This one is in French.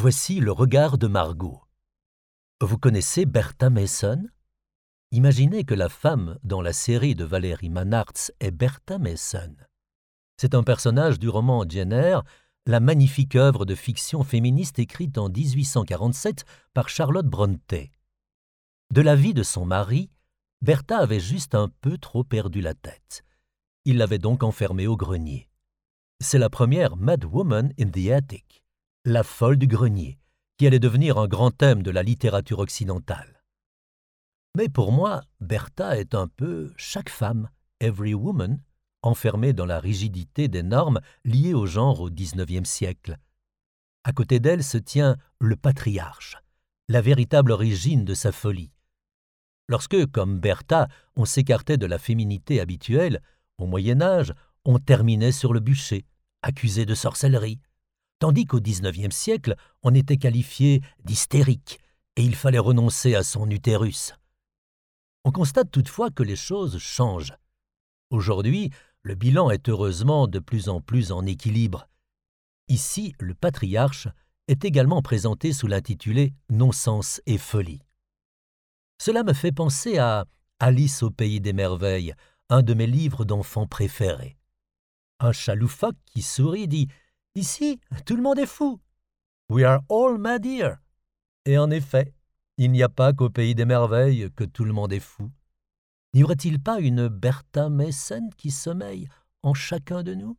Voici le regard de Margot. Vous connaissez Bertha Mason? Imaginez que la femme dans la série de Valérie Manartz est Bertha Mason. C'est un personnage du roman Jenner, la magnifique œuvre de fiction féministe écrite en 1847 par Charlotte Brontë. De la vie de son mari, Bertha avait juste un peu trop perdu la tête. Il l'avait donc enfermée au grenier. C'est la première Mad Woman in the Attic la folle du grenier, qui allait devenir un grand thème de la littérature occidentale. Mais pour moi, Bertha est un peu chaque femme, every woman, enfermée dans la rigidité des normes liées au genre au XIXe siècle. À côté d'elle se tient le patriarche, la véritable origine de sa folie. Lorsque, comme Bertha, on s'écartait de la féminité habituelle, au Moyen Âge, on terminait sur le bûcher, accusé de sorcellerie, tandis qu'au XIXe siècle, on était qualifié d'hystérique, et il fallait renoncer à son utérus. On constate toutefois que les choses changent. Aujourd'hui, le bilan est heureusement de plus en plus en équilibre. Ici, le patriarche est également présenté sous l'intitulé Non-sens et folie. Cela me fait penser à Alice au pays des merveilles, un de mes livres d'enfants préférés. Un chat qui sourit dit Ici, tout le monde est fou. We are all mad here. Et en effet, il n'y a pas qu'au pays des merveilles que tout le monde est fou. N'y aurait-il pas une Bertha Mason qui sommeille en chacun de nous?